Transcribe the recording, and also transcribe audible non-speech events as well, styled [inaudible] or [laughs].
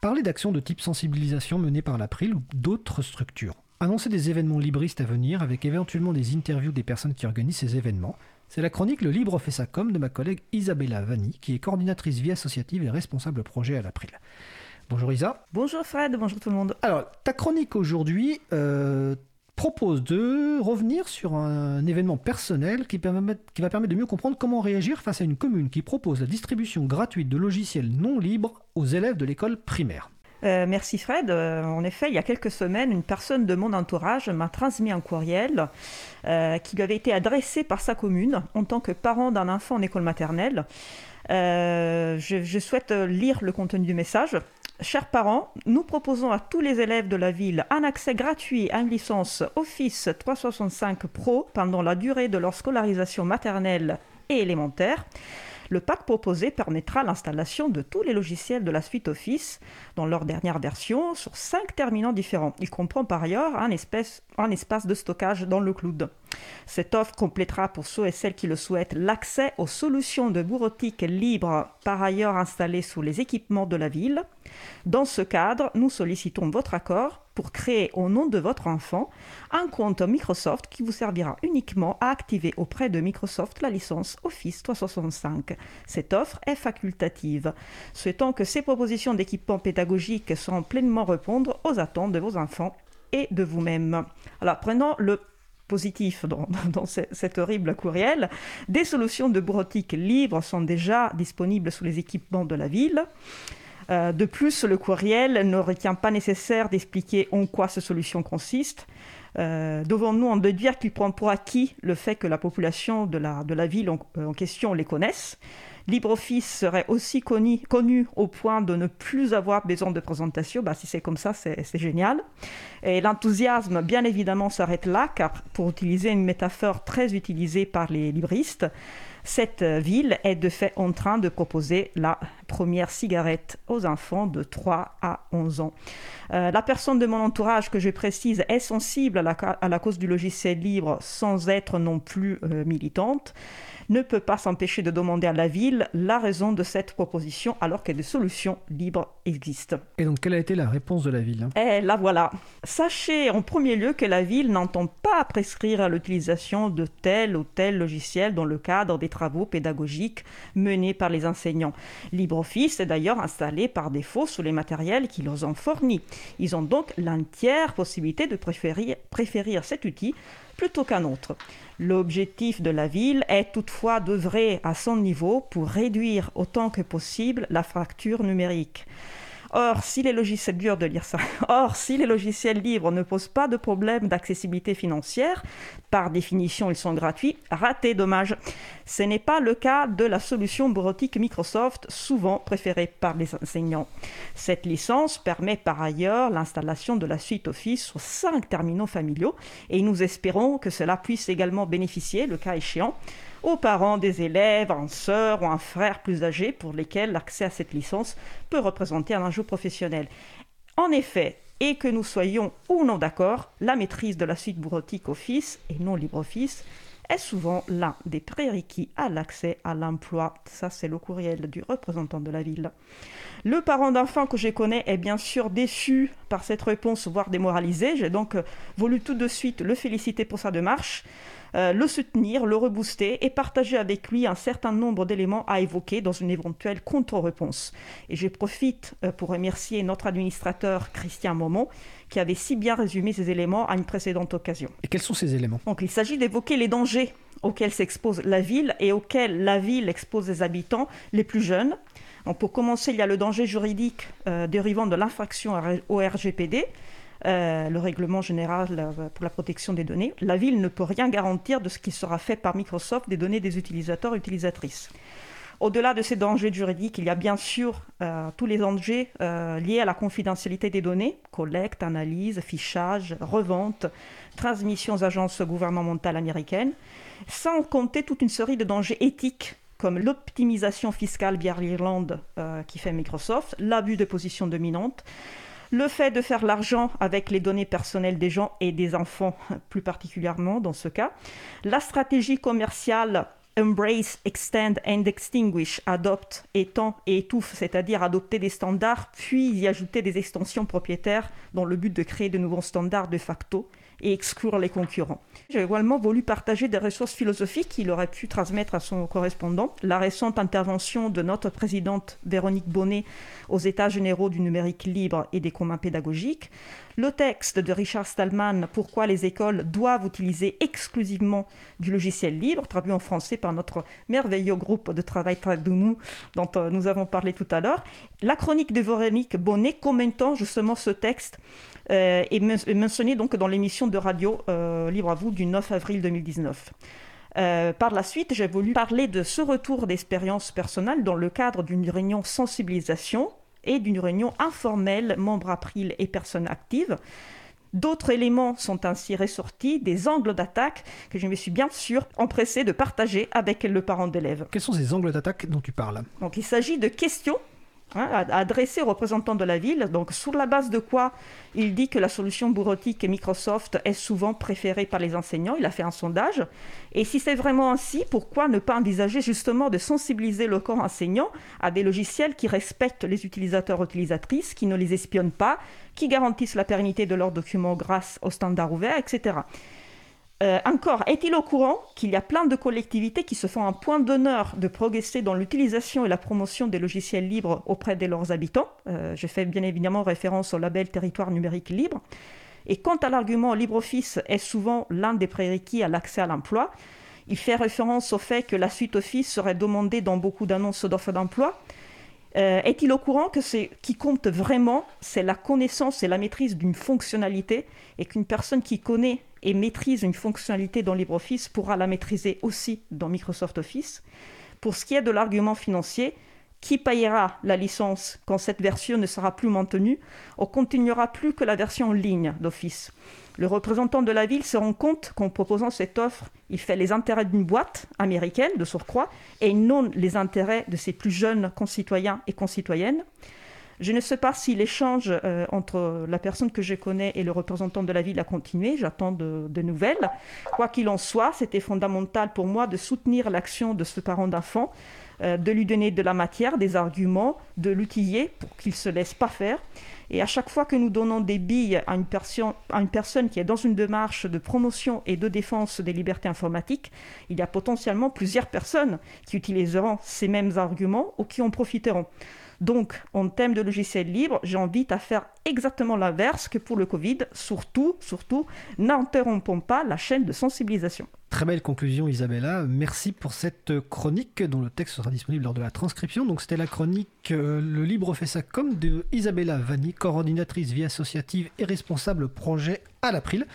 parler d'actions de type sensibilisation menées par l'April ou d'autres structures. Annoncer des événements libristes à venir avec éventuellement des interviews des personnes qui organisent ces événements. C'est la chronique Le Libre fait sa com de ma collègue Isabella Vanni, qui est coordinatrice vie associative et responsable projet à l'April. Bonjour Isa. Bonjour Fred, bonjour tout le monde. Alors, ta chronique aujourd'hui euh, propose de revenir sur un événement personnel qui, va permettre de mieux comprendre comment réagir face à une commune qui propose la distribution gratuite de logiciels non libres aux élèves de l'école primaire. Euh, merci Fred. Euh, en effet, il y a quelques semaines, une personne de mon entourage m'a transmis un courriel euh, qui lui avait été adressé par sa commune en tant que parent d'un enfant en école maternelle. Je, souhaite lire le contenu du message. Chers parents, nous proposons à tous les élèves de la ville un accès gratuit à une licence Office 365 Pro pendant la durée de leur scolarisation maternelle et élémentaire. Le pack proposé permettra l'installation de tous les logiciels de la suite Office dans leur dernière version sur cinq terminaux différents. Il comprend par ailleurs un, espace de stockage dans le cloud. Cette offre complétera pour ceux et celles qui le souhaitent l'accès aux solutions de bureautique libres par ailleurs installées sous les équipements de la ville. Dans ce cadre, nous sollicitons votre accord pour créer au nom de votre enfant un compte Microsoft qui vous servira uniquement à activer auprès de Microsoft la licence Office 365. Cette offre est facultative. Souhaitons que ces propositions d'équipement pédagogique seront pleinement répondre aux attentes de vos enfants et de vous-même. Alors prenons le positif dans, [laughs] cet horrible courriel. Des solutions de bureautique libres sont déjà disponibles sous les équipements de la ville. Euh, de plus, le courriel ne retient pas nécessaire d'expliquer en quoi ces solutions consistent. Euh, devons-nous en déduire qu'il prend pour acquis le fait que la population de la, ville en, en question les connaisse? LibreOffice serait aussi connu, connu, au point de ne plus avoir besoin de présentation. Bah, si c'est comme ça, c'est génial. Et l'enthousiasme, bien évidemment, s'arrête là, car pour utiliser une métaphore très utilisée par les libristes, cette ville est de fait en train de proposer la première cigarette aux enfants de 3 à 11 ans. Euh, la personne de mon entourage que je précise est sensible à la, à la cause du logiciel libre sans être non plus euh, militante ne peut pas s'empêcher de demander à la ville la raison de cette proposition alors que des solutions libres existent. Et donc quelle a été la réponse de la ville Eh la voilà. Sachez en premier lieu que la ville n'entend pas prescrire l'utilisation de tel ou tel logiciel dans le cadre des travaux pédagogiques menés par les enseignants. LibreOffice est d'ailleurs installé par défaut sous les matériels qui leur ont fournis. Ils ont donc l'entière possibilité de préférer, préférer cet outil plutôt qu'un autre. L'objectif de la ville est toutefois d'œuvrer à son niveau pour réduire autant que possible la fracture numérique. Or, si les logiciels libres ne posent pas de problème d'accessibilité financière, par définition ils sont gratuits, raté dommage. Ce n'est pas le cas de la solution bureautique Microsoft, souvent préférée par les enseignants. Cette licence permet par ailleurs l'installation de la suite Office sur cinq terminaux familiaux et nous espérons que cela puisse également bénéficier, le cas échéant, aux parents des élèves, un sœur ou un frère plus âgé pour lesquels l'accès à cette licence peut représenter un enjeu professionnel. En effet, et que nous soyons ou non d'accord, la maîtrise de la suite bureautique Office et non LibreOffice est souvent l'un des prérequis à l'accès à l'emploi. Ça, c'est le courriel du représentant de la ville. Le parent d'enfant que je connais est bien sûr déçu par cette réponse, voire démoralisé. J'ai donc voulu tout de suite le féliciter pour sa démarche. Euh, le soutenir, le rebooster et partager avec lui un certain nombre d'éléments à évoquer dans une éventuelle contre-réponse. Et je profite euh, pour remercier notre administrateur Christian Momon qui avait si bien résumé ces éléments à une précédente occasion. Et quels sont ces éléments? Donc il s'agit d'évoquer les dangers auxquels s'expose la ville et auxquels la ville expose les habitants les plus jeunes. Donc pour commencer, il y a le danger juridique euh, dérivant de l'infraction au RGPD, le règlement général euh, pour la protection des données, la ville ne peut rien garantir de ce qui sera fait par Microsoft des données des utilisateurs et utilisatrices. Au-delà de ces dangers juridiques, il y a bien sûr euh, tous les dangers liés à la confidentialité des données, collecte, analyse, fichage, revente, transmission aux agences gouvernementales américaines, sans compter toute une série de dangers éthiques comme l'optimisation fiscale via l'Irlande qui fait Microsoft, l'abus de position dominante, le fait de faire l'argent avec les données personnelles des gens et des enfants plus particulièrement dans ce cas, la stratégie commerciale embrace, extend and extinguish, adopte, étend et étouffe, c'est-à-dire adopter des standards, puis y ajouter des extensions propriétaires dans le but de créer de nouveaux standards de facto et exclure les concurrents. J'ai également voulu partager des ressources philosophiques qu'il aurait pu transmettre à son correspondant. La récente intervention de notre présidente Véronique Bonnet aux États généraux du numérique libre et des communs pédagogiques. Le texte de Richard Stallman, Pourquoi les écoles doivent utiliser exclusivement du logiciel libre, traduit en français par notre merveilleux groupe de travail Tradunou, dont euh, nous avons parlé tout à l'heure. La chronique de Véronique Bonnet commentant justement ce texte euh, est mentionné donc dans l'émission de radio euh, Libre à vous du 9 avril 2019. Euh, par la suite, j'ai voulu parler de ce retour d'expérience personnelle dans le cadre d'une réunion sensibilisation et d'une réunion informelle membres April et personnes actives. D'autres éléments sont ainsi ressortis, des angles d'attaque que je me suis bien sûr empressé de partager avec le parent d'élève. Quels sont ces angles d'attaque dont tu parles? Donc il s'agit de questions Hein, adressé aux représentants de la ville. Donc, sur la base de quoi il dit que la solution bureautique Microsoft est souvent préférée par les enseignants. Il a fait un sondage. Et si c'est vraiment ainsi, pourquoi ne pas envisager justement de sensibiliser le corps enseignant à des logiciels qui respectent les utilisateurs utilisatrices, qui ne les espionnent pas, qui garantissent la pérennité de leurs documents grâce aux standards ouverts, etc. Euh, encore, est-il au courant qu'il y a plein de collectivités qui se font un point d'honneur de progresser dans l'utilisation et la promotion des logiciels libres auprès de leurs habitants? Euh, Je fais bien évidemment référence au label Territoire numérique libre. Et quant à l'argument LibreOffice est souvent l'un des prérequis à l'accès à l'emploi, il fait référence au fait que la suite Office serait demandée dans beaucoup d'annonces d'offres d'emploi. Euh, est-il au courant que ce qui compte vraiment, c'est la connaissance et la maîtrise d'une fonctionnalité et qu'une personne qui connaît et maîtrise une fonctionnalité dans LibreOffice pourra la maîtriser aussi dans Microsoft Office? Pour ce qui est de l'argument financier, qui payera la licence quand cette version ne sera plus maintenue On continuera plus que la version en ligne d'Office? Le représentant de la ville se rend compte qu'en proposant cette offre, il fait les intérêts d'une boîte américaine de surcroît et non les intérêts de ses plus jeunes concitoyens et concitoyennes. Je ne sais pas si l'échange euh, entre la personne que je connais et le représentant de la ville a continué. J'attends de, nouvelles. Quoi qu'il en soit, c'était fondamental pour moi de soutenir l'action de ce parent d'enfant, euh, de lui donner de la matière, des arguments, de l'outiller pour qu'il ne se laisse pas faire. Et à chaque fois que nous donnons des billes à une, personne qui est dans une démarche de promotion et de défense des libertés informatiques, il y a potentiellement plusieurs personnes qui utiliseront ces mêmes arguments ou qui en profiteront. Donc, en thème de logiciel libre, j'invite à faire exactement l'inverse que pour le Covid. Surtout, surtout, n'interrompons pas la chaîne de sensibilisation. Très belle conclusion Isabella, merci pour cette chronique dont le texte sera disponible lors de la transcription. Donc c'était la chronique euh, Le Libre fait ça comme de Isabella Vanni, coordinatrice vie associative et responsable projet à l'April.